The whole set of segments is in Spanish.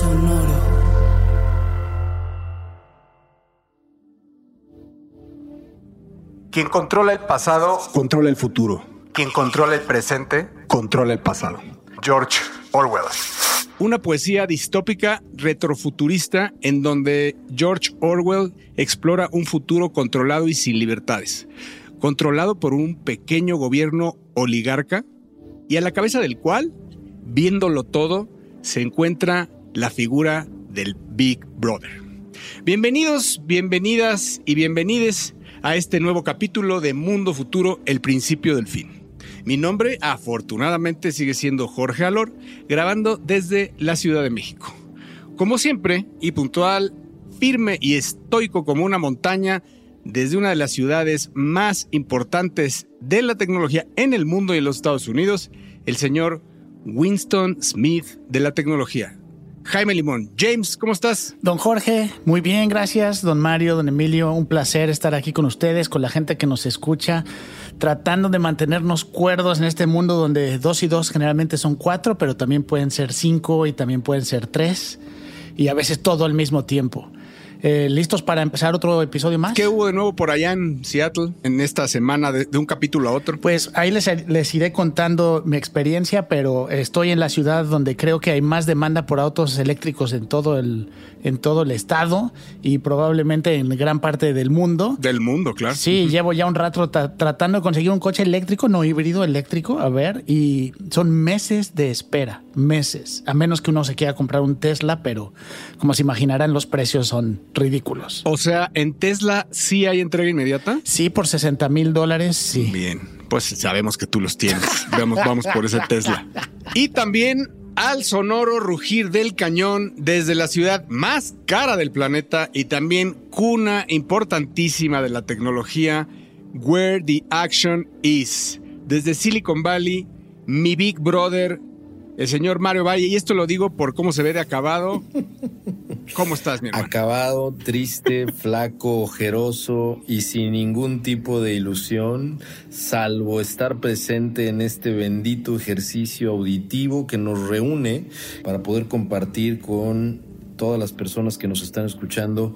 Sonoro. Quien controla el pasado, Controla el futuro. quien controla el presente, Controla el pasado. George Orwell. Una poesía distópica retrofuturista en donde George Orwell explora un futuro controlado y sin libertades, controlado por un pequeño gobierno oligarca y a la cabeza del cual, viéndolo todo, se encuentra la figura del Big Brother. Bienvenidos, bienvenidas y bienvenides a este nuevo capítulo de Mundo Futuro, el principio del fin. Mi nombre, afortunadamente, sigue siendo Jorge Alor, grabando desde la Ciudad de México. Como siempre, y puntual, firme y estoico como una montaña, desde una de las ciudades más importantes de la tecnología en el mundo y en los Estados Unidos, el señor Winston Smith de la tecnología. Jaime Limón. James, ¿cómo estás? Don Jorge, muy bien, gracias. Don Mario, don Emilio, un placer estar aquí con ustedes, con la gente que nos escucha, tratando de mantenernos cuerdos en este mundo donde dos y dos generalmente son cuatro, pero también pueden ser cinco y también pueden ser tres, y a veces todo al mismo tiempo. Eh, ¿Listos para empezar otro episodio más? ¿Qué hubo de nuevo por allá en Seattle en esta semana de, de un capítulo a otro? Pues ahí les, les, iré contando mi experiencia, pero estoy en la ciudad donde creo que hay más demanda por autos eléctricos en todo el, en todo el estado y probablemente en gran parte del mundo. Del mundo, claro. Sí, uh -huh. llevo ya un rato tratando de conseguir un coche eléctrico, no híbrido eléctrico, a ver, y son meses de espera, meses, a menos que uno se quiera comprar un Tesla, pero como se imaginarán los precios son ridículos. O sea, en Tesla sí hay entrega inmediata. Sí, por 60 mil dólares, sí. Bien, pues sabemos que tú los tienes. vamos, vamos por ese Tesla. Y también al sonoro rugir del cañón desde la ciudad más cara del planeta y también cuna importantísima de la tecnología, Where the Action Is. Desde Silicon Valley, mi Big Brother, el señor Mario Valle, y esto lo digo por cómo se ve de acabado. ¿Cómo estás, mi hermano? Acabado, triste, flaco, ojeroso y sin ningún tipo de ilusión, salvo estar presente en este bendito ejercicio auditivo que nos reúne para poder compartir con todas las personas que nos están escuchando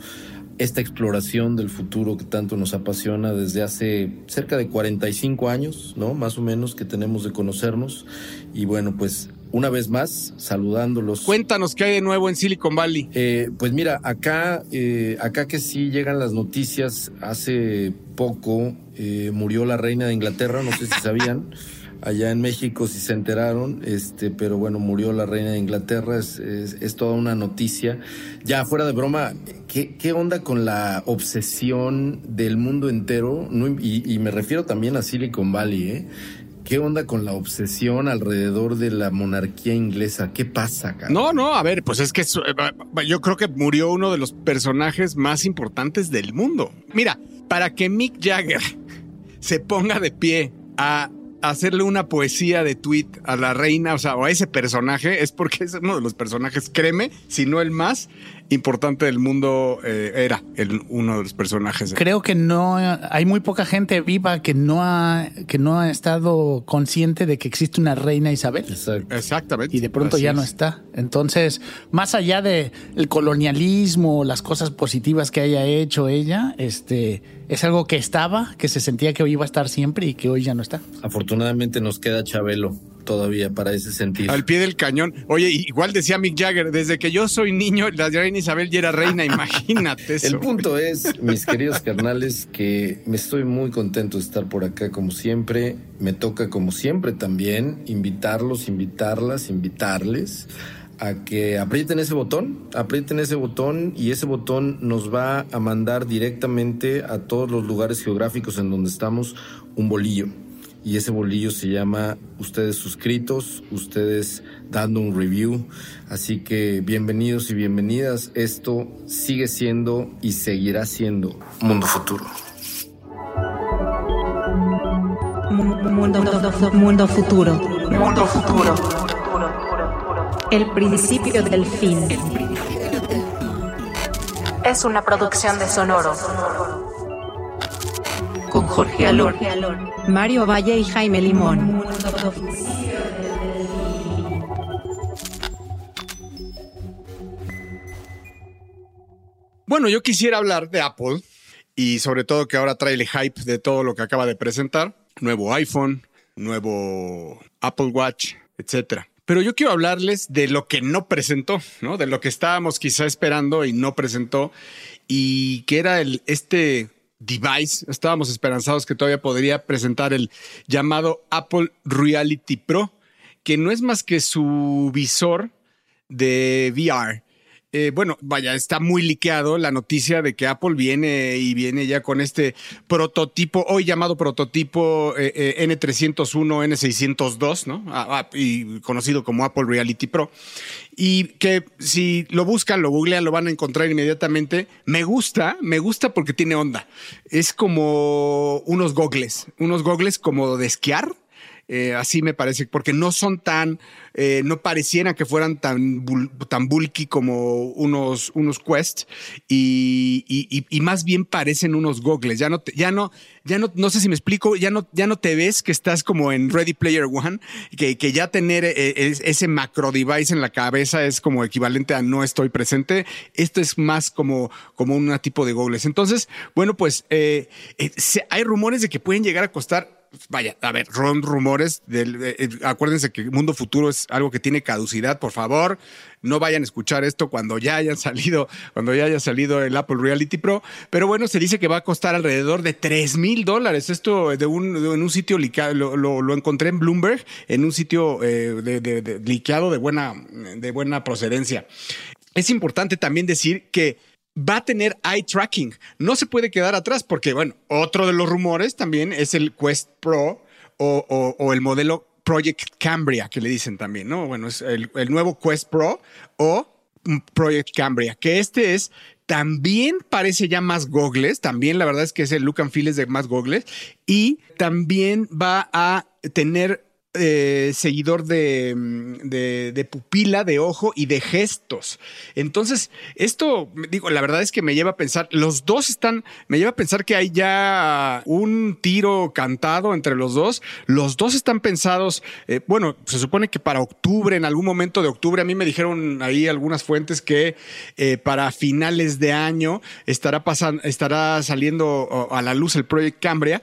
esta exploración del futuro que tanto nos apasiona desde hace cerca de 45 años, ¿no? Más o menos que tenemos de conocernos. Y bueno, pues una vez más, saludándolos. Cuéntanos qué hay de nuevo en Silicon Valley. Eh, pues mira, acá, eh, acá que sí llegan las noticias, hace poco eh, murió la reina de Inglaterra, no sé si sabían. Allá en México si se enteraron, este, pero bueno, murió la reina de Inglaterra, es, es, es toda una noticia. Ya fuera de broma, ¿qué, qué onda con la obsesión del mundo entero? No, y, y me refiero también a Silicon Valley, ¿eh? ¿Qué onda con la obsesión alrededor de la monarquía inglesa? ¿Qué pasa, cara? No, no, a ver, pues es que yo creo que murió uno de los personajes más importantes del mundo. Mira, para que Mick Jagger se ponga de pie a hacerle una poesía de tweet a la reina, o sea, o a ese personaje, es porque es uno de los personajes, créeme, si no el más importante del mundo, eh, era el, uno de los personajes. Creo que no, hay muy poca gente viva que no ha, que no ha estado consciente de que existe una reina Isabel. Exacto. Exactamente. Y de pronto Así ya es. no está. Entonces, más allá de el colonialismo, las cosas positivas que haya hecho ella, este, es algo que estaba, que se sentía que iba a estar siempre y que hoy ya no está. Afortunadamente nos queda Chabelo todavía para ese sentido. Al pie del cañón. Oye, igual decía Mick Jagger, desde que yo soy niño, la reina Isabel ya era reina, imagínate eso. El punto es, mis queridos carnales, que me estoy muy contento de estar por acá como siempre. Me toca como siempre también invitarlos, invitarlas, invitarles a que aprieten ese botón, aprieten ese botón y ese botón nos va a mandar directamente a todos los lugares geográficos en donde estamos un bolillo y ese bolillo se llama ustedes suscritos, ustedes dando un review. Así que bienvenidos y bienvenidas. Esto sigue siendo y seguirá siendo Mundo Futuro. Mundo, futuro. Mundo futuro. El principio del fin. Es una producción de Sonoro Jorge Alor, Mario Valle y Jaime Limón. Bueno, yo quisiera hablar de Apple y sobre todo que ahora trae el hype de todo lo que acaba de presentar. Nuevo iPhone, nuevo Apple Watch, etcétera. Pero yo quiero hablarles de lo que no presentó, ¿no? De lo que estábamos quizá esperando y no presentó y que era el, este device. Estábamos esperanzados que todavía podría presentar el llamado Apple Reality Pro, que no es más que su visor de VR. Eh, bueno, vaya, está muy liqueado la noticia de que Apple viene y viene ya con este prototipo, hoy llamado prototipo eh, eh, N301, N602, ¿no? Ah, ah, y conocido como Apple Reality Pro. Y que si lo buscan, lo googlean, lo van a encontrar inmediatamente. Me gusta, me gusta porque tiene onda. Es como unos gogles, unos gogles como de esquiar eh, así me parece, porque no son tan, eh, no parecieran que fueran tan, tan bulky como unos, unos Quest y, y, más bien parecen unos gogles. Ya no, ya no, ya no, no sé si me explico, ya no, ya no te ves que estás como en Ready Player One, que, que ya tener eh, ese macro device en la cabeza es como equivalente a no estoy presente. Esto es más como, como un tipo de gogles. Entonces, bueno, pues hay rumores de que pueden llegar a costar vaya, a ver, son rumores. Eh, eh, acuérdense que mundo futuro es algo que tiene caducidad. Por favor, no vayan a escuchar esto cuando ya hayan salido, cuando ya haya salido el Apple Reality Pro. Pero bueno, se dice que va a costar alrededor de 3 mil dólares. Esto de un, en un sitio lo, lo, encontré en Bloomberg, en un sitio eh, de, de, liqueado de buena, de buena procedencia. Es importante también decir que va a tener eye tracking. No se puede quedar atrás porque, bueno, otro de los rumores también es el Quest Pro o, el modelo Project Cambria, que le dicen también, ¿no? Bueno, es el, nuevo Quest Pro o Project Cambria, que este es también parece ya más gogles, también la verdad es que es el look and feel es de más gogles y también va a tener eh, seguidor mm, de, de, pupila, de ojo y de gestos. Entonces, esto, digo, la verdad es que me lleva a pensar, los dos están, me lleva a pensar que hay ya un tiro cantado entre los dos. Los dos están pensados, eh, bueno, se supone que para octubre, en algún momento de octubre, a mí me dijeron ahí algunas fuentes que eh, para finales de año estará pasando, estará saliendo a la luz el Project Cambria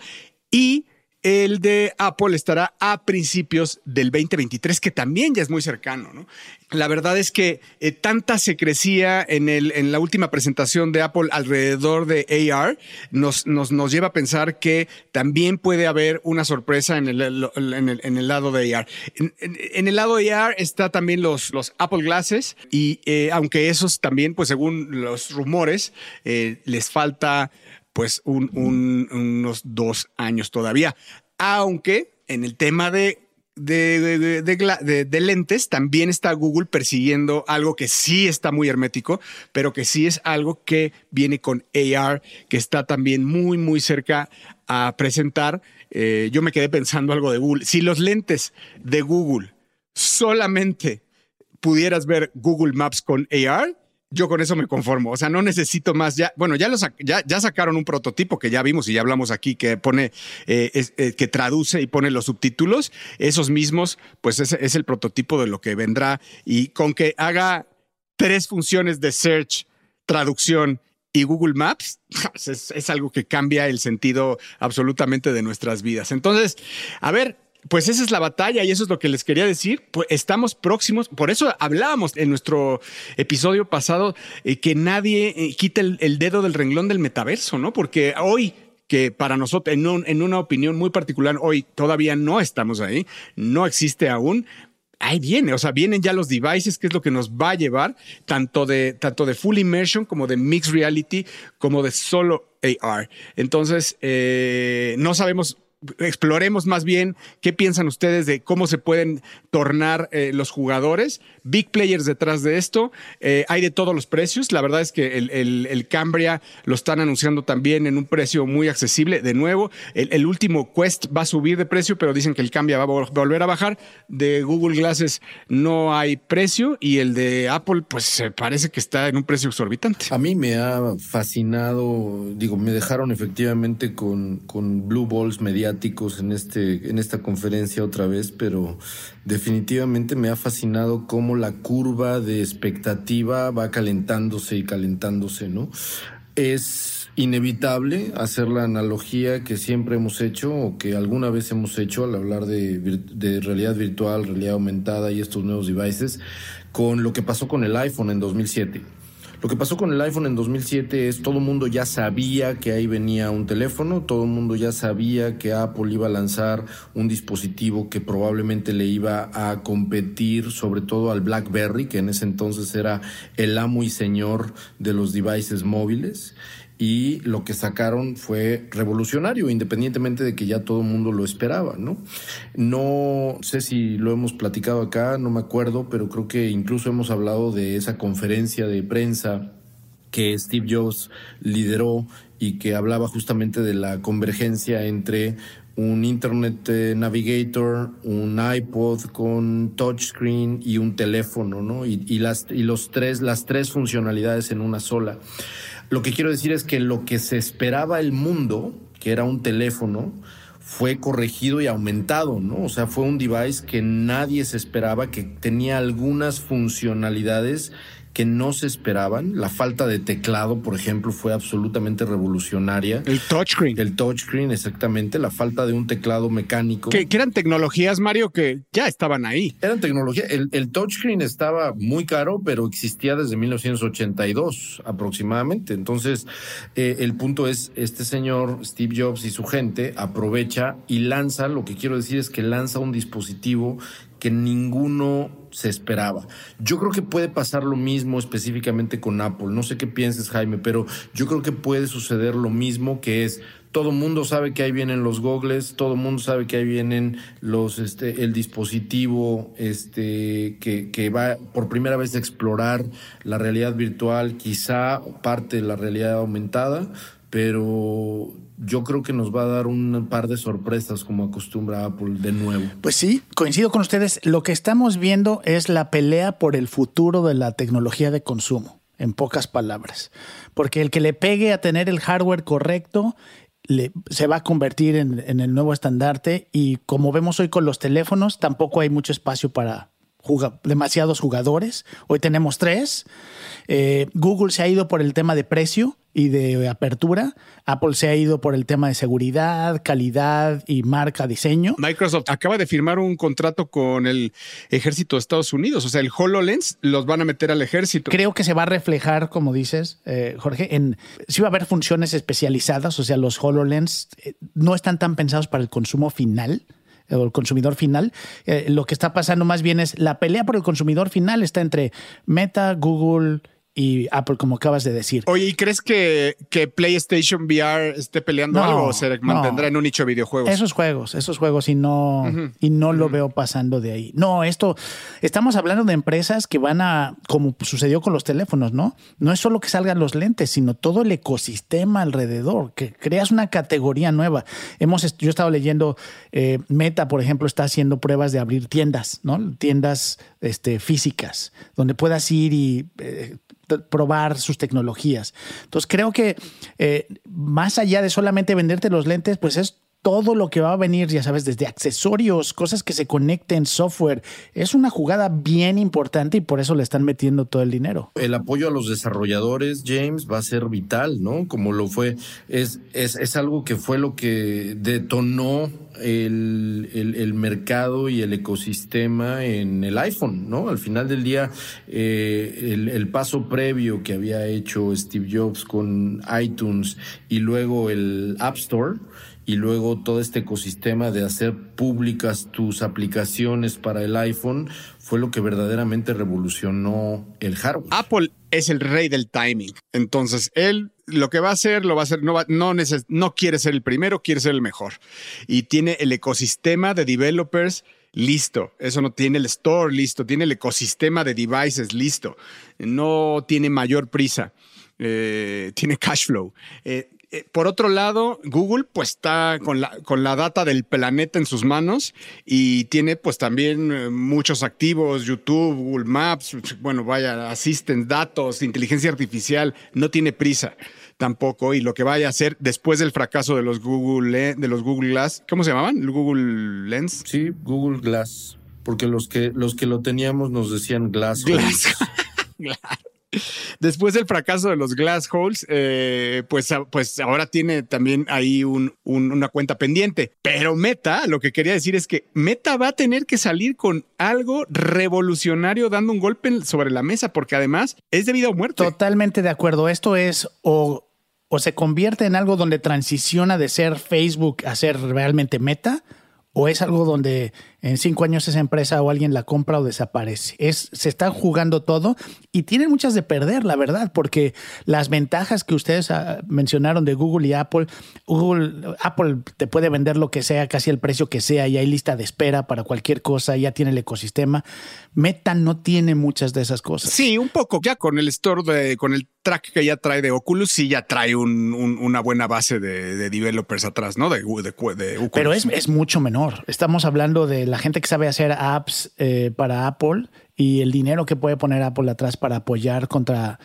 y el de Apple estará a principios del 2023, que también ya es muy cercano. ¿no? La verdad es que eh, tanta se crecía en, la última presentación de Apple alrededor de AR, nos, lleva a pensar que también puede haber una sorpresa en el, lado de AR. En, el lado de AR está también los, los Apple Glasses y eh, aunque esos también, pues según los rumores, eh, les falta pues unos dos años todavía. Aunque en el tema de de, lentes, también está Google persiguiendo algo que sí está muy hermético, pero que sí es algo que viene con AR, que está también muy, muy cerca a presentar. Eh, yo me quedé pensando algo de Google. Si los lentes de Google solamente pudieras ver Google Maps con AR, yo con eso me conformo. O sea, no necesito más. Ya, bueno, ya, ya sacaron un prototipo que ya vimos y ya hablamos aquí que pone, eh, eh, que traduce y pone los subtítulos. Esos mismos, pues es, es el prototipo de lo que vendrá. Y con que haga tres funciones de search, traducción y Google Maps, es, es algo que cambia el sentido absolutamente de nuestras vidas. Entonces, a ver, pues esa es la batalla y eso es lo que les quería decir. Pues estamos próximos, por eso hablábamos en nuestro episodio pasado eh, que nadie eh, quite el, dedo del renglón del metaverso, ¿no? Porque hoy que para nosotros, en, en, una opinión muy particular, hoy todavía no estamos ahí, no existe aún. Ahí viene, o sea, vienen ya los devices, que es lo que nos va a llevar, tanto de, tanto de full immersion como de mixed reality, como de solo AR. Entonces, eh, no sabemos exploremos más bien qué piensan ustedes de cómo se pueden tornar eh, los jugadores. Big players detrás de esto. Eh, hay de todos los precios. La verdad es que el, Cambria lo están anunciando también en un precio muy accesible. De nuevo, el, último Quest va a subir de precio, pero dicen que el Cambria va a volver a bajar. De Google Glasses no hay precio y el de Apple, pues parece que está en un precio exorbitante. A mí me ha fascinado, digo, me dejaron efectivamente con, con Blue Balls mediante en, este, en esta conferencia otra vez, pero definitivamente me ha fascinado cómo la curva de expectativa va calentándose y calentándose, ¿no? Es inevitable hacer la analogía que siempre hemos hecho o que alguna vez hemos hecho al hablar de, de realidad virtual, realidad aumentada y estos nuevos devices con lo que pasó con el iPhone en 2007. Lo que pasó con el iPhone en 2007 es todo el mundo ya sabía que ahí venía un teléfono, todo el mundo ya sabía que Apple iba a lanzar un dispositivo que probablemente le iba a competir sobre todo al BlackBerry, que en ese entonces era el amo y señor de los devices móviles y lo que sacaron fue revolucionario, independientemente de que ya todo el mundo lo esperaba, ¿no? No sé si lo hemos platicado acá, no me acuerdo, pero creo que incluso hemos hablado de esa conferencia de prensa que Steve Jobs lideró y que hablaba justamente de la convergencia entre un Internet eh, Navigator, un iPod con touchscreen y un teléfono, ¿no? Y, y, las, y los tres, las tres funcionalidades en una sola. Lo que quiero decir es que lo que se esperaba el mundo, que era un teléfono, fue corregido y aumentado, ¿no? O sea, fue un device que nadie se esperaba, que tenía algunas funcionalidades que no se esperaban. La falta de teclado, por ejemplo, fue absolutamente revolucionaria. El touchscreen. El touchscreen, exactamente. La falta de un teclado mecánico. Que, que eran tecnologías, Mario, que ya estaban ahí. Eran tecnología. El, el, touchscreen estaba muy caro, pero existía desde 1982 aproximadamente. Entonces, eh, el punto es, este señor Steve Jobs y su gente aprovecha y lanza, lo que quiero decir es que lanza un dispositivo que ninguno se esperaba. Yo creo que puede pasar lo mismo específicamente con Apple. No sé qué pienses, Jaime, pero yo creo que puede suceder lo mismo que es todo mundo sabe que ahí vienen los gogles, todo mundo sabe que ahí vienen los este el dispositivo este que, que va por primera vez a explorar la realidad virtual, quizá parte de la realidad aumentada, pero yo creo que nos va a dar un par de sorpresas como acostumbra Apple de nuevo. Pues sí, coincido con ustedes. Lo que estamos viendo es la pelea por el futuro de la tecnología de consumo, en pocas palabras. Porque el que le pegue a tener el hardware correcto se va a convertir en, el nuevo estandarte y como vemos hoy con los teléfonos, tampoco hay mucho espacio para demasiados jugadores. Hoy tenemos tres. Eh, Google se ha ido por el tema de precio y de apertura. Apple se ha ido por el tema de seguridad, calidad y marca, diseño. Microsoft acaba de firmar un contrato con el ejército de Estados Unidos. O sea, el HoloLens los van a meter al ejército. Creo que se va a reflejar, como dices, eh, Jorge, en si va a haber funciones especializadas. O sea, los HoloLens eh, no están tan pensados para el consumo final o el consumidor final. Eh, lo que está pasando más bien es la pelea por el consumidor final está entre Meta, Google y Apple, como acabas de decir. Oye, ¿y crees que, que PlayStation VR esté peleando No, algo o se mantendrá no. en un nicho de videojuegos? Esos juegos, esos juegos, y no, y no lo veo pasando de ahí. No, esto, estamos hablando de empresas que van a, como sucedió con los teléfonos, ¿no? No es solo que salgan los lentes, sino todo el ecosistema alrededor, que creas una categoría nueva. Hemos, yo he estado leyendo, eh, Meta, por ejemplo, está haciendo pruebas de abrir tiendas, ¿no? Tiendas este, físicas, donde puedas ir y eh, probar sus tecnologías. Entonces creo que eh, más allá de solamente venderte los lentes, pues es todo lo que va a venir, ya sabes, desde accesorios, cosas que se conecten, software. Es una jugada bien importante y por eso le están metiendo todo el dinero. El apoyo a los desarrolladores, James, va a ser vital, ¿no? Como lo fue, es, es, es algo que fue lo que detonó el, el, mercado y el ecosistema en el iPhone, ¿no? Al final del día, eh, el paso previo que había hecho Steve Jobs con iTunes y luego el App Store, y luego todo este ecosistema de hacer públicas tus aplicaciones para el iPhone fue lo que verdaderamente revolucionó el hardware. Apple es el rey del timing. Entonces, él lo que va a hacer, lo va a hacer, no, va, no, neces no quiere ser el primero, quiere ser el mejor. Y tiene el ecosistema de developers listo. Eso no tiene el store listo, tiene el ecosistema de devices listo. No tiene mayor prisa. Eh, tiene cash flow. Eh, eh, por otro lado, Google pues está con la, con la data del planeta en sus manos y tiene pues también muchos activos, YouTube, Google Maps, bueno, vaya, Assistant, datos, inteligencia artificial, no tiene prisa. Tampoco, y lo que vaya a hacer después del fracaso de los Google, de los Google Glass, ¿cómo se llamaban? ¿El Google Lens? Sí, Google Glass. Porque los que, los que lo teníamos nos decían Glass. Glass. Después del fracaso de los Glass Holes, eh, pues, pues ahora tiene también ahí un, una cuenta pendiente. Pero Meta, lo que quería decir es que Meta va a tener que salir con algo revolucionario dando un golpe sobre la mesa, porque además es de vida o muerte. Totalmente de acuerdo. Esto es o, o se convierte en algo donde transiciona de ser Facebook a ser realmente Meta, o es algo donde en cinco años esa empresa o alguien la compra o desaparece. Es, se está jugando todo y tienen muchas de perder, la verdad, porque las ventajas que ustedes ah, mencionaron de Google y Apple, Google, Apple te puede vender lo que sea, casi el precio que sea, y hay lista de espera para cualquier cosa, ya tiene el ecosistema. Meta no tiene muchas de esas cosas. Sí, un poco. Ya con el store, de, con el track que ya trae de Oculus, sí ya trae una buena base de, developers atrás, ¿no? De, Oculus. Pero es, es mucho menor. Estamos hablando de la gente que sabe hacer apps eh, para Apple y el dinero que puede poner Apple atrás para apoyar contra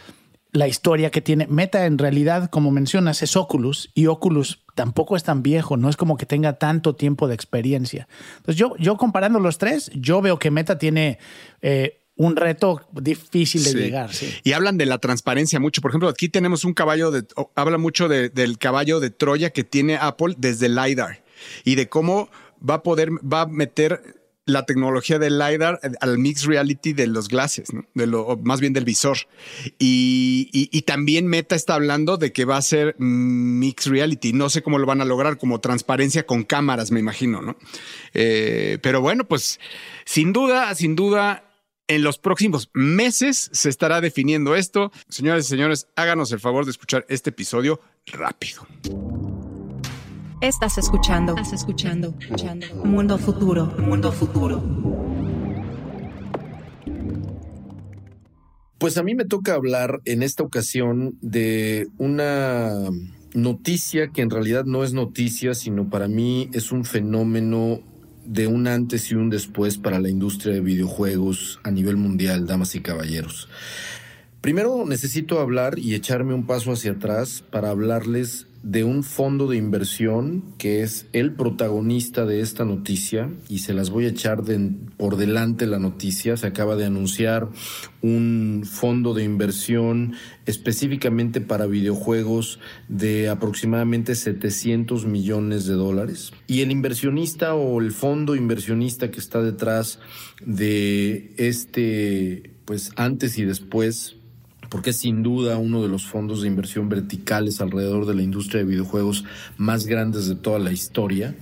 la historia que tiene. Meta en realidad, como mencionas, es Oculus y Oculus tampoco es tan viejo, no es como que tenga tanto tiempo de experiencia. Entonces yo, yo comparando los tres, yo veo que Meta tiene... Eh, un reto difícil de llegar. Y hablan de la transparencia mucho. Por ejemplo, aquí tenemos un caballo de, habla mucho del caballo de Troya que tiene Apple desde LiDAR y de cómo va a poder, va a meter la tecnología del LiDAR al mixed reality de los glasses, de lo, más bien del visor. Y, también Meta está hablando de que va a ser mixed reality. No sé cómo lo van a lograr, como transparencia con cámaras, me imagino, ¿no? Eh, pero bueno, pues sin duda, sin duda, en los próximos meses se estará definiendo esto. Señoras y señores, háganos el favor de escuchar este episodio rápido. Estás escuchando. Estás escuchando. escuchando. Mundo futuro. Mundo futuro. Pues a mí me toca hablar en esta ocasión de una noticia que en realidad no es noticia, sino para mí es un fenómeno de un antes y un después para la industria de videojuegos a nivel mundial, damas y caballeros. Primero necesito hablar y echarme un paso hacia atrás para hablarles de un fondo de inversión que es el protagonista de esta noticia y se las voy a echar por delante la noticia. Se acaba de anunciar un fondo de inversión específicamente para videojuegos de aproximadamente 700 millones de dólares. Y el inversionista o el fondo inversionista que está detrás de este, pues antes y después porque es sin duda uno de los fondos de inversión verticales alrededor de la industria de videojuegos más grandes de toda la historia,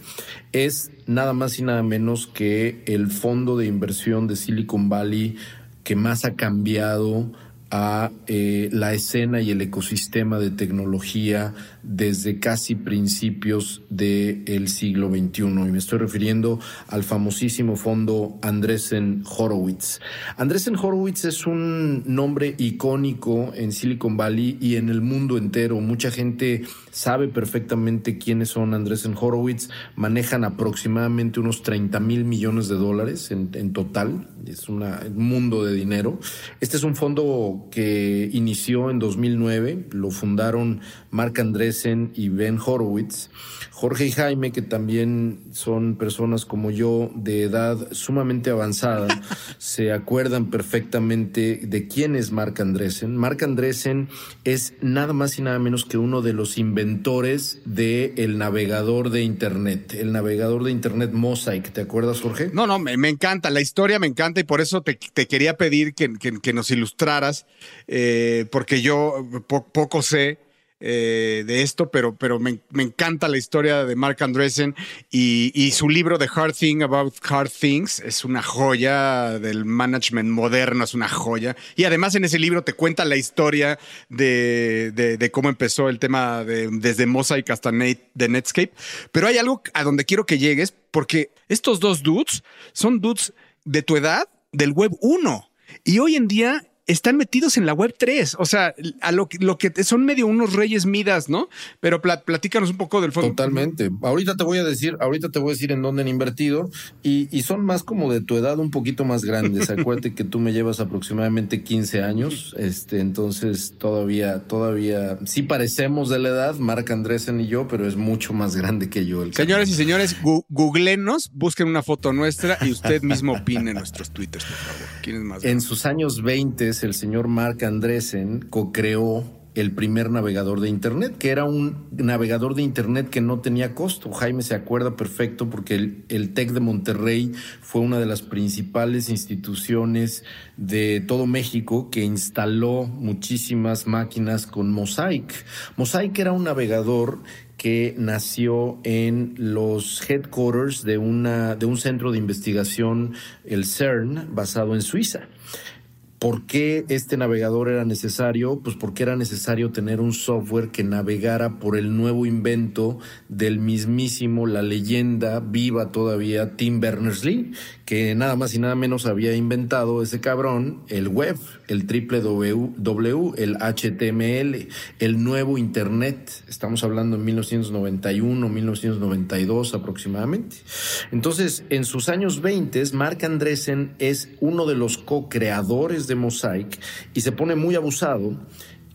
es nada más y nada menos que el fondo de inversión de Silicon Valley que más ha cambiado a eh, la escena y el ecosistema de tecnología desde casi principios del siglo XXI. Y me estoy refiriendo al famosísimo fondo Andresen Horowitz. Andresen Horowitz es un nombre icónico en Silicon Valley y en el mundo entero. Mucha gente sabe perfectamente quiénes son Andresen Horowitz. Manejan aproximadamente unos 30 mil millones de dólares en, total. Es un mundo de dinero. Este es un fondo que inició en 2009, lo fundaron Mark Y Ben Horowitz. Jorge y Jaime, que también son personas como yo de edad sumamente avanzada, se acuerdan perfectamente de quién es Mark Andresen. Mark Andresen es nada más y nada menos que uno de los inventores del navegador de Internet, el navegador de Internet Mosaic. ¿Te acuerdas, Jorge? No, no, me, encanta, la historia me encanta y por eso te, quería pedir que, que nos ilustraras eh, porque yo poco sé eh, de esto, pero, pero me, encanta la historia de Mark Andresen y, su libro The Hard Thing About Hard Things es una joya del management moderno, es una joya. Y además en ese libro te cuenta la historia de, cómo empezó el tema de, desde Mosaic hasta de Netscape. Pero hay algo a donde quiero que llegues, porque estos dos dudes son dudes de tu edad del Web 1. Y hoy en día están metidos en la web 3. O sea, a lo, que- lo que son medio unos reyes midas, ¿no? Pero pla- platícanos un poco del fondo. Totalmente. Ahorita te voy a decir, ahorita te voy a decir en dónde han invertido y, y son más como de tu edad, un poquito más grandes. Acuérdate que tú me llevas aproximadamente 15 años, este, entonces todavía, todavía, sí parecemos de la edad, Marc Andresen y yo, pero es mucho más grande que yo. El Señoras y señores, gu- googlenos, busquen una foto nuestra y usted mismo opine en nuestros twitters, por favor. ¿Quién es más? En sus años 20, el señor Mark Andresen co-creó el primer navegador de Internet, que era un navegador de Internet que no tenía costo. Jaime se acuerda perfecto porque el, el TEC de Monterrey fue una de las principales instituciones de todo México que instaló muchísimas máquinas con Mosaic. Mosaic era un navegador que nació en los headquarters de, una, de un centro de investigación, el CERN, basado en Suiza. ¿Por qué este navegador era necesario? Pues porque era necesario tener un software que navegara por el nuevo invento del mismísimo, la leyenda viva todavía, Tim Berners-Lee, que nada más y nada menos había inventado ese cabrón, el web, el www, el HTML, el nuevo Internet. Estamos hablando en 1991, 1992 aproximadamente. Entonces, en sus años 20, Mark Andresen es uno de los co-creadores de Mosaic y se pone muy abusado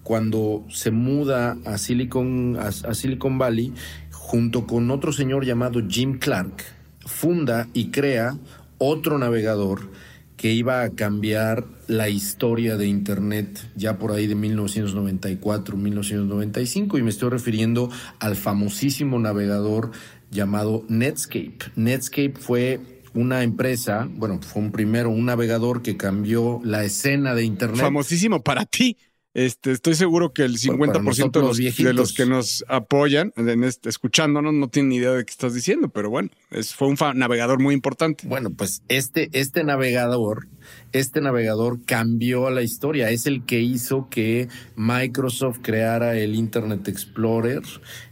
cuando se muda a Silicon, a, a Silicon Valley junto con otro señor llamado Jim Clark, funda y crea otro navegador que iba a cambiar la historia de Internet ya por ahí de 1994, 1995, y me estoy refiriendo al famosísimo navegador llamado Netscape. Netscape fue una empresa, bueno, fue un primero un navegador que cambió la escena de Internet. Famosísimo para ti. Este, estoy seguro que el 50% de los, de los que nos apoyan, en este- escuchándonos, no tienen ni idea de qué estás diciendo, pero bueno, es, fue un navegador muy importante. Bueno, pues este, este navegador, este navegador cambió la historia. Es el que hizo que Microsoft creara el Internet Explorer.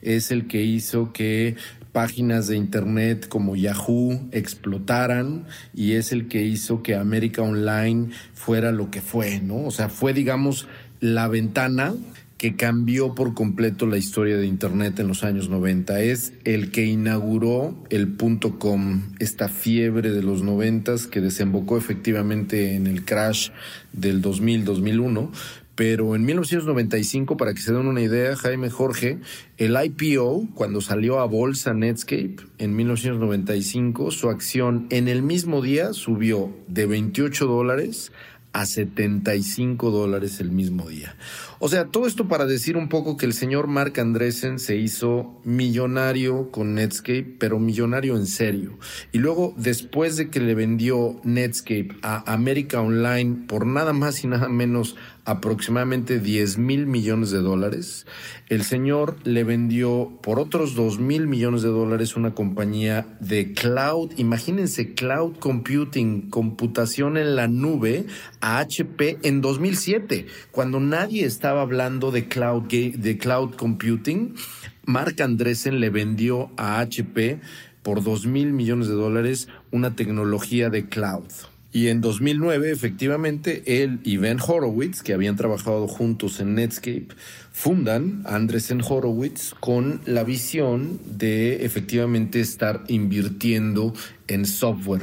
Es el que hizo que páginas de internet como Yahoo explotaran y es el que hizo que América Online fuera lo que fue, ¿no? O sea, fue, digamos, la ventana que cambió por completo la historia de Internet en los años 90. Es el que inauguró el punto com, esta fiebre de los 90 que desembocó efectivamente en el crash del 2000-2001. Pero en 1995, para que se den una idea, Jaime Jorge, el IPO, cuando salió a bolsa Netscape en 1995, su acción en el mismo día subió de 28 dólares a 75 dólares el mismo día. O sea, todo esto para decir un poco que el señor Mark Andresen se hizo millonario con Netscape, pero millonario en serio. Y luego, después de que le vendió Netscape a América Online por nada más y nada menos aproximadamente 10 mil millones de dólares, el señor le vendió por otros 2 mil millones de dólares una compañía de cloud, imagínense cloud computing, computación en la nube a HP en 2007, cuando nadie estaba hablando de cloud, de cloud computing. Mark Andresen le vendió a HP por 2 mil millones de dólares una tecnología de cloud. Y en 2009, efectivamente, él y Ben Horowitz, que habían trabajado juntos en Netscape, fundan Andresen Horowitz con la visión de efectivamente estar invirtiendo en software.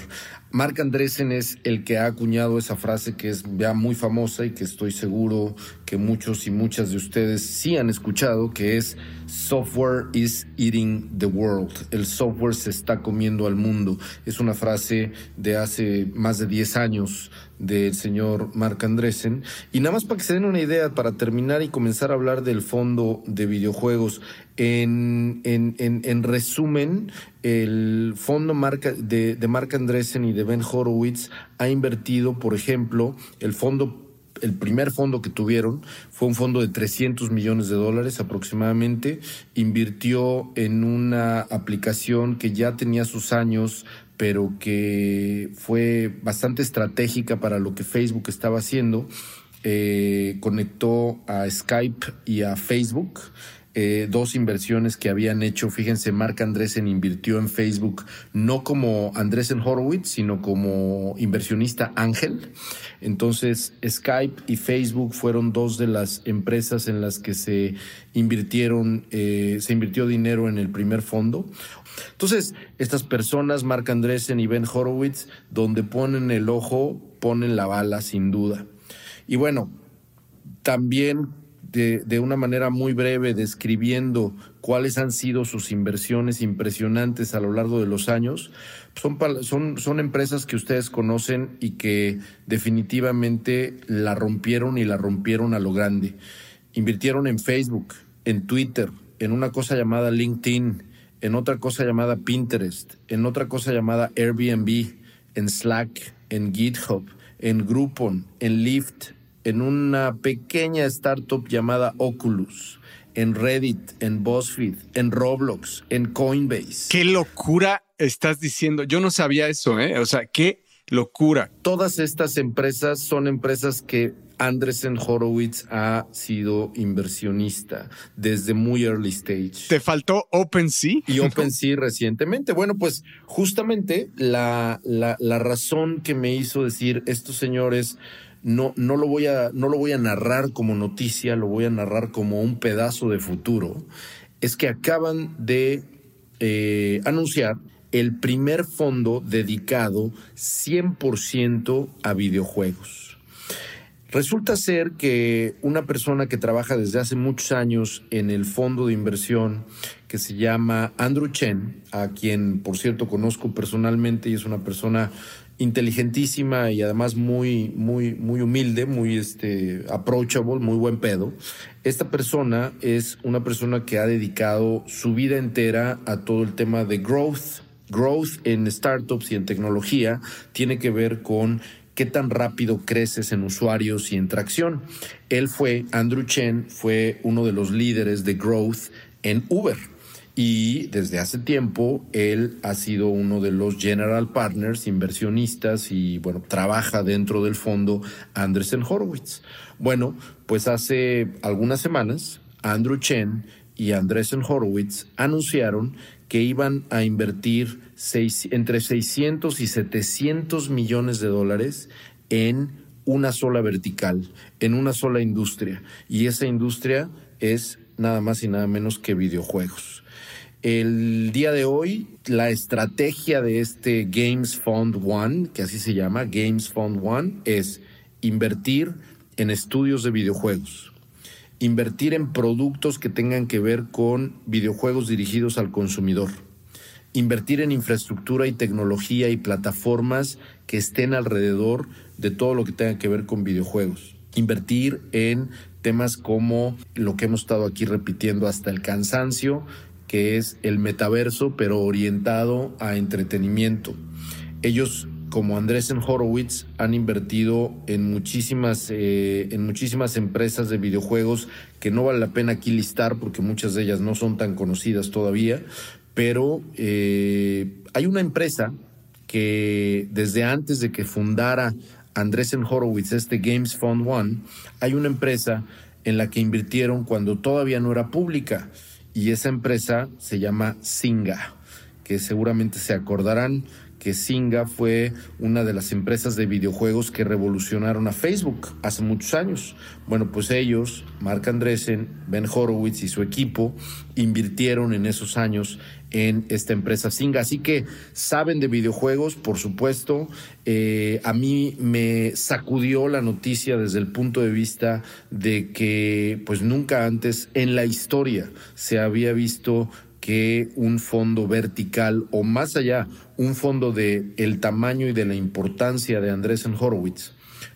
Mark Andresen es el que ha acuñado esa frase que es ya muy famosa y que estoy seguro que muchos y muchas de ustedes sí han escuchado, que es software is eating the world. El software se está comiendo al mundo. Es una frase de hace más de 10 años del señor Mark Andresen. Y nada más para que se den una idea, para terminar y comenzar a hablar del fondo de videojuegos, en, en, en, en resumen, el fondo de, de Mark Andresen y de Ben Horowitz ha invertido, por ejemplo, el fondo el primer fondo que tuvieron fue un fondo de 300 millones de dólares aproximadamente. Invirtió en una aplicación que ya tenía sus años, pero que fue bastante estratégica para lo que Facebook estaba haciendo. Eh, conectó a Skype y a Facebook. Eh, dos inversiones que habían hecho. Fíjense, Mark Andreessen invirtió en Facebook no como Andreessen Horowitz, sino como inversionista ángel. Entonces, Skype y Facebook fueron dos de las empresas en las que se invirtieron, eh, se invirtió dinero en el primer fondo. Entonces, estas personas, Mark Andreessen y Ben Horowitz, donde ponen el ojo, ponen la bala, sin duda. Y bueno, también de, de, una manera muy breve describiendo cuáles han sido sus inversiones impresionantes a lo largo de los años, son, son, son empresas que ustedes conocen y que definitivamente la rompieron y la rompieron a lo grande. Invirtieron en Facebook, en Twitter, en una cosa llamada LinkedIn, en otra cosa llamada Pinterest, en otra cosa llamada Airbnb, en Slack, en GitHub, en Groupon, en Lyft, en una pequeña startup llamada Oculus, en Reddit, en BuzzFeed, en Roblox, en Coinbase. Qué locura estás diciendo. Yo no sabía eso, ¿eh? O sea, qué locura. Todas estas empresas son empresas que Andresen Horowitz ha sido inversionista desde muy early stage. ¿Te faltó OpenSea? Y OpenSea recientemente. Bueno, pues justamente la, la, la razón que me hizo decir estos señores no, no, lo voy a, no lo voy a narrar como noticia, lo voy a narrar como un pedazo de futuro, es que acaban de eh, anunciar el primer fondo dedicado 100% a videojuegos. Resulta ser que una persona que trabaja desde hace muchos años en el fondo de inversión que se llama Andrew Chen, a quien por cierto conozco personalmente y es una persona inteligentísima y además muy, muy, muy humilde, muy este, approachable, muy buen pedo. Esta persona es una persona que ha dedicado su vida entera a todo el tema de growth. Growth en startups y en tecnología tiene que ver con qué tan rápido creces en usuarios y en tracción. Él fue, Andrew Chen, fue uno de los líderes de growth en Uber. Y desde hace tiempo él ha sido uno de los general partners, inversionistas y bueno, trabaja dentro del fondo Andresen Horowitz. Bueno, pues hace algunas semanas Andrew Chen y Andresen Horowitz anunciaron que iban a invertir entre 600 y 700 millones de dólares en una sola vertical, en una sola industria. Y esa industria es nada más y nada menos que videojuegos. El día de hoy, la estrategia de este Games Fund One, que así se llama, Games Fund One, es invertir en estudios de videojuegos, invertir en productos que tengan que ver con videojuegos dirigidos al consumidor, invertir en infraestructura y tecnología y plataformas que estén alrededor de todo lo que tenga que ver con videojuegos, invertir en temas como lo que hemos estado aquí repitiendo hasta el cansancio, que es el metaverso, pero orientado a entretenimiento. Ellos, como Andrés Horowitz, han invertido en muchísimas, eh, en muchísimas empresas de videojuegos que no vale la pena aquí listar porque muchas de ellas no son tan conocidas todavía, pero eh, hay una empresa que desde antes de que fundara Andresen Horowitz este Games Fund One, hay una empresa en la que invirtieron cuando todavía no era pública y esa empresa se llama Singa, que seguramente se acordarán que Singa fue una de las empresas de videojuegos que revolucionaron a Facebook hace muchos años. Bueno, pues ellos, Mark Andreessen, Ben Horowitz y su equipo invirtieron en esos años en esta empresa Singa. Así que saben de videojuegos, por supuesto. Eh, a mí me sacudió la noticia desde el punto de vista de que pues nunca antes en la historia se había visto que un fondo vertical o más allá, un fondo de el tamaño y de la importancia de Andresen Horowitz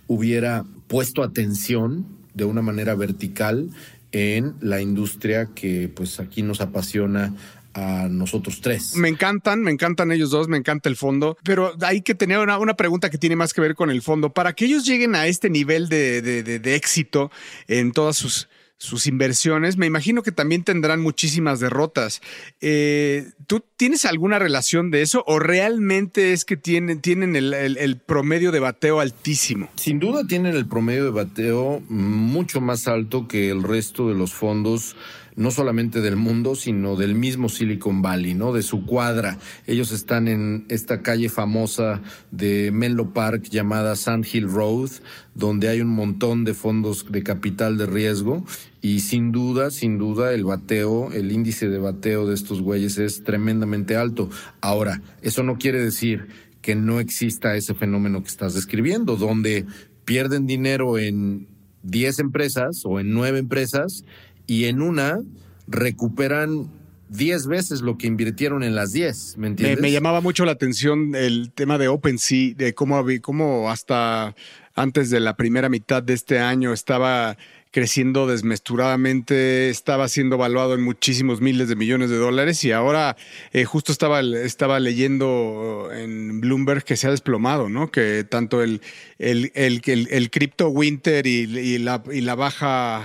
hubiera puesto atención de una manera vertical en la industria que pues aquí nos apasiona a nosotros tres. Me encantan, me encantan ellos dos, me encanta el fondo, pero hay que tener una, una pregunta que tiene más que ver con el fondo. Para que ellos lleguen a este nivel de, de, de, de éxito en todas sus sus inversiones, me imagino que también tendrán muchísimas derrotas. Eh, ¿Tú tienes alguna relación de eso o realmente es que tienen, tienen el, el, el, promedio de bateo altísimo? Sin duda tienen el promedio de bateo mucho más alto que el resto de los fondos no solamente del mundo, sino del mismo Silicon Valley, ¿no? De su cuadra. Ellos están en esta calle famosa de Menlo Park llamada Sand Hill Road, donde hay un montón de fondos de capital de riesgo y sin duda, sin duda, el bateo, el índice de bateo de estos güeyes es tremendamente alto. Ahora, eso no quiere decir que no exista ese fenómeno que estás describiendo, donde pierden dinero en 10 empresas o en 9 empresas y en una recuperan 10 veces lo que invirtieron en las 10, ¿me entiendes? Me, llamaba mucho la atención el tema de OpenSea, de cómo, cómo hasta antes de la primera mitad de este año estaba creciendo desmesuradamente, estaba siendo evaluado en muchísimos miles de millones de dólares y ahora eh, justo estaba, estaba leyendo en Bloomberg que se ha desplomado, ¿no? Que tanto el, el, el, el, Crypto Winter y, la, y la baja,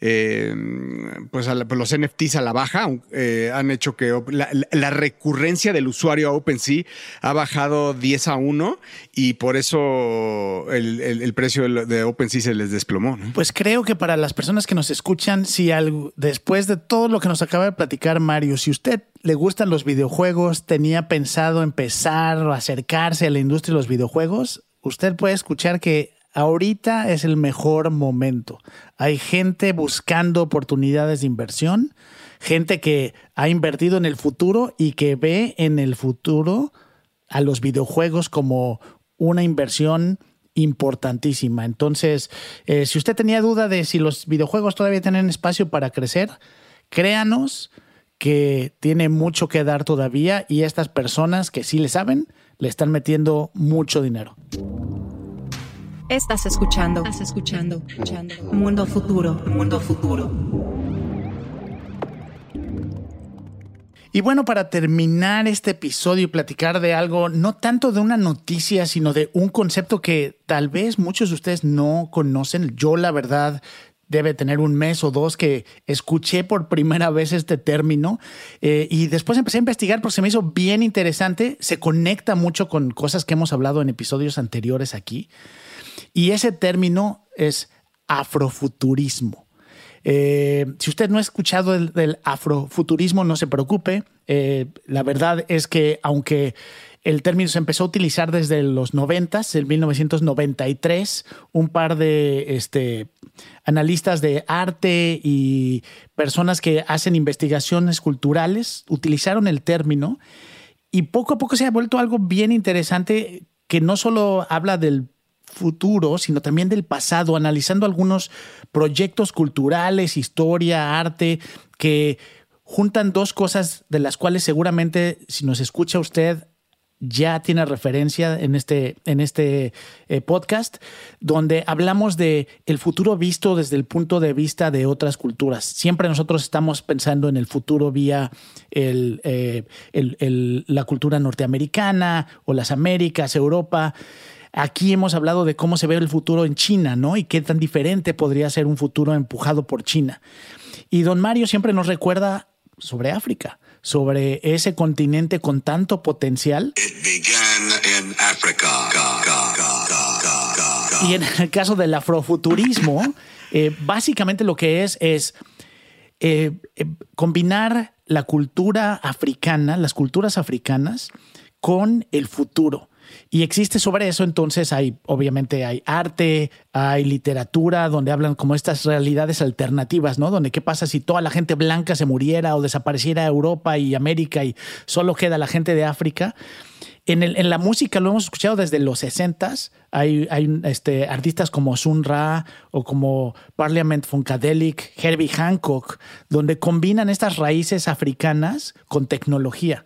eh, pues, pues los NFTs a la baja eh, han hecho que la, recurrencia del usuario a OpenSea ha bajado 10 a 1 y por eso el, precio de OpenSea se les desplomó. Pues creo que para las personas que nos escuchan, si algo, después de todo lo que nos acaba de platicar Mario, si usted le gustan los videojuegos, tenía pensado empezar o acercarse a la industria de los videojuegos, usted puede escuchar que ahorita es el mejor momento. Hay gente buscando oportunidades de inversión, gente que ha invertido en el futuro y que ve en el futuro a los videojuegos como una inversión importantísima. Entonces, eh, si usted tenía duda de si los videojuegos todavía tienen espacio para crecer, créanos que tiene mucho que dar todavía y estas personas que sí le saben, le están metiendo mucho dinero. Estás escuchando, estás escuchando, escuchando. Mundo futuro, mundo futuro. Y bueno, para terminar este episodio y platicar de algo, no tanto de una noticia, sino de un concepto que tal vez muchos de ustedes no conocen. Yo, la verdad, debe tener un mes o dos que escuché por primera vez este término eh, y después empecé a investigar porque se me hizo bien interesante, se conecta mucho con cosas que hemos hablado en episodios anteriores aquí y ese término es afrofuturismo. Eh, si usted no ha escuchado del afrofuturismo, no se preocupe. Eh, la verdad es que aunque el término se empezó a utilizar desde los 90, en 1993, un par de este, analistas de arte y personas que hacen investigaciones culturales utilizaron el término y poco a poco se ha vuelto algo bien interesante que no solo habla del futuro, sino también del pasado, analizando algunos proyectos culturales, historia, arte, que juntan dos cosas de las cuales seguramente si nos escucha usted ya tiene referencia en este, en este eh, podcast, donde hablamos de el futuro visto desde el punto de vista de otras culturas. Siempre nosotros estamos pensando en el futuro vía eh, la cultura norteamericana o las Américas, Europa. Aquí hemos hablado de cómo se ve el futuro en China, ¿no? Y qué tan diferente podría ser un futuro empujado por China. Y don Mario siempre nos recuerda sobre África sobre ese continente con tanto potencial. Y en el caso del afrofuturismo, eh, básicamente lo que es es eh, eh, combinar la cultura africana, las culturas africanas, con el futuro. Y existe sobre eso, entonces hay, obviamente hay arte, hay literatura, donde hablan como estas realidades alternativas, ¿no? Donde qué pasa si toda la gente blanca se muriera o desapareciera Europa y América y solo queda la gente de África. En, el, en, la música lo hemos escuchado desde los 60 Hay, hay este, artistas como Sun Ra o como Parliament Funkadelic, Herbie Hancock, donde combinan estas raíces africanas con tecnología.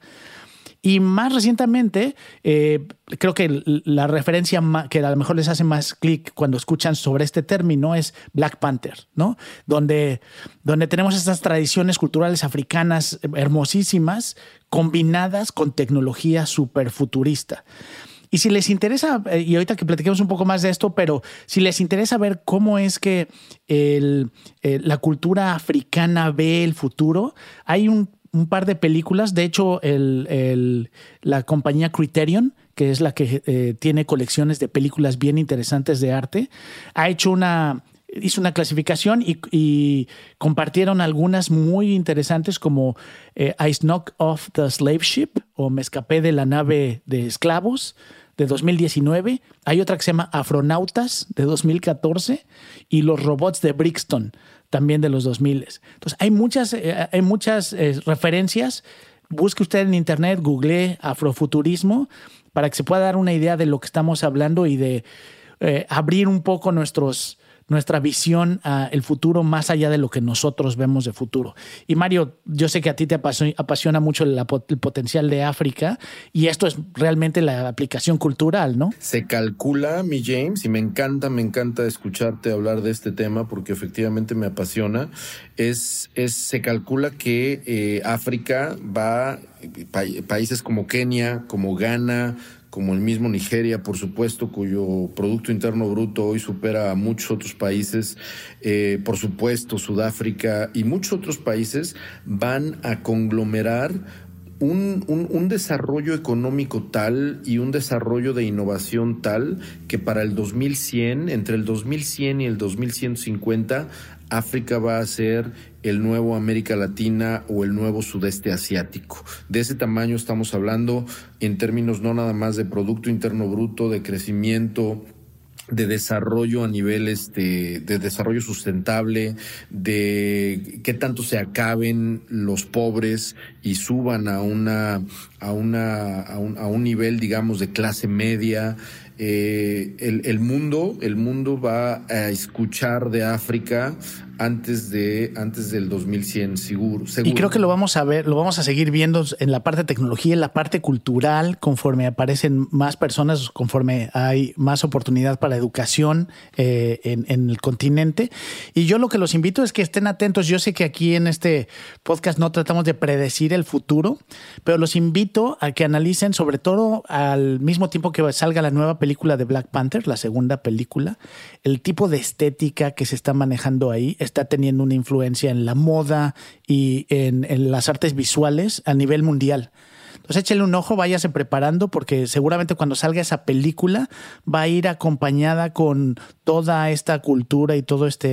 Y más recientemente, eh, creo que la referencia que a lo mejor les hace más clic cuando escuchan sobre este término es Black Panther, ¿no? Donde, donde tenemos estas tradiciones culturales africanas hermosísimas combinadas con tecnología súper futurista. Y si les interesa, eh, y ahorita que platiquemos un poco más de esto, pero si les interesa ver cómo es que el, eh, la cultura africana ve el futuro, hay un un par de películas. De hecho, el, la compañía Criterion, que es la que eh, tiene colecciones de películas bien interesantes de arte, ha hecho una hizo una clasificación y, compartieron algunas muy interesantes como eh, I Snuck Off the Slave Ship o Me escapé de la nave de esclavos de 2019. Hay otra que se llama Afronautas de 2014 y Los Robots de Brixton también de los 2000. Entonces hay muchas, eh, hay muchas eh, referencias. Busque usted en internet, google afrofuturismo para que se pueda dar una idea de lo que estamos hablando y de abrir un poco nuestros, nuestra visión al futuro más allá de lo que nosotros vemos de futuro. Y Mario, yo sé que a ti te apasiona mucho el, potencial de África y esto es realmente la aplicación cultural, ¿no? Se calcula, mi James, y me encanta, me encanta escucharte hablar de este tema porque efectivamente me apasiona. Es, es se calcula que eh, África va, países como Kenia, como Ghana, como el mismo Nigeria, por supuesto, cuyo Producto Interno Bruto hoy supera a muchos otros países, eh, por supuesto, Sudáfrica y muchos otros países van a conglomerar un, un, desarrollo económico tal y un desarrollo de innovación tal que para el 2100, entre el 2100 y el 2150, África va a ser el nuevo América Latina o el nuevo sudeste asiático. De ese tamaño estamos hablando en términos no nada más de Producto Interno Bruto, de crecimiento de desarrollo a nivel este, de desarrollo sustentable, de qué tanto se acaben los pobres y suban a una a una a un, a un nivel digamos de clase media eh, el, el, mundo, el mundo va a escuchar de África antes de antes del 2100 seguro, seguro, Y creo que lo vamos a ver, lo vamos a seguir viendo en la parte de tecnología, en la parte cultural, conforme aparecen más personas, conforme hay más oportunidad para educación eh, en, en, el continente. Y yo lo que los invito es que estén atentos. Yo sé que aquí en este podcast no tratamos de predecir el futuro, pero los invito a que analicen, sobre todo al mismo tiempo que salga la nueva película de Black Panther, la segunda película, el tipo de estética que se está manejando ahí está teniendo una influencia en la moda y en, las artes visuales a nivel mundial. Entonces échale un ojo, váyase preparando porque seguramente cuando salga esa película va a ir acompañada con toda esta cultura y toda esta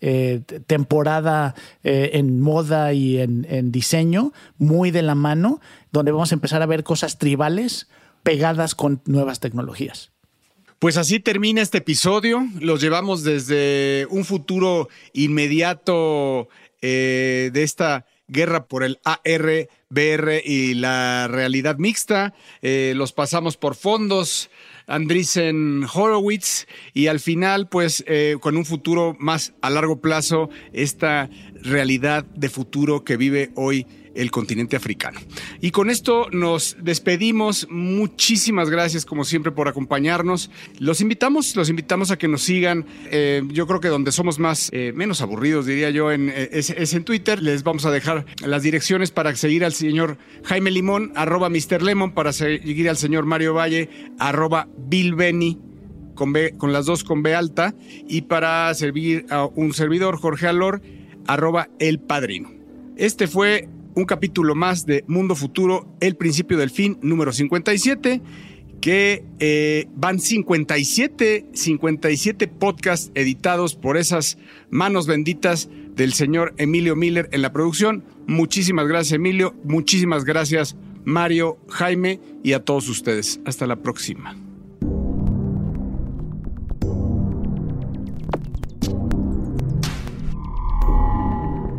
eh, temporada eh, en moda y en, en diseño muy de la mano, donde vamos a empezar a ver cosas tribales pegadas con nuevas tecnologías. Pues así termina este episodio. Los llevamos desde un futuro inmediato eh, de esta guerra por el AR, BR y la realidad mixta. Eh, los pasamos por fondos. Andreessen Horowitz y al final pues eh, con un futuro más a largo plazo esta realidad de futuro que vive hoy el continente africano. Y con esto nos despedimos. Muchísimas gracias como siempre por acompañarnos. Los invitamos, los invitamos a que nos sigan. Eh, yo creo que donde somos más, eh, menos aburridos, diría yo, en, eh, es, en Twitter. Les vamos a dejar las direcciones para seguir al señor Jaime Limón, arroba Mr. Lemon, para seguir al señor Mario Valle, arroba Bill Benny. Con, B, con las dos con B alta y para servir a un servidor, Jorge Alor, arroba El Padrino. Este fue un capítulo más de Mundo Futuro, El Principio del Fin, número 57, que eh, van 57, 57 podcasts editados por esas manos benditas del señor Emilio Miller en la producción. Muchísimas gracias Emilio, muchísimas gracias Mario, Jaime y a todos ustedes. Hasta la próxima.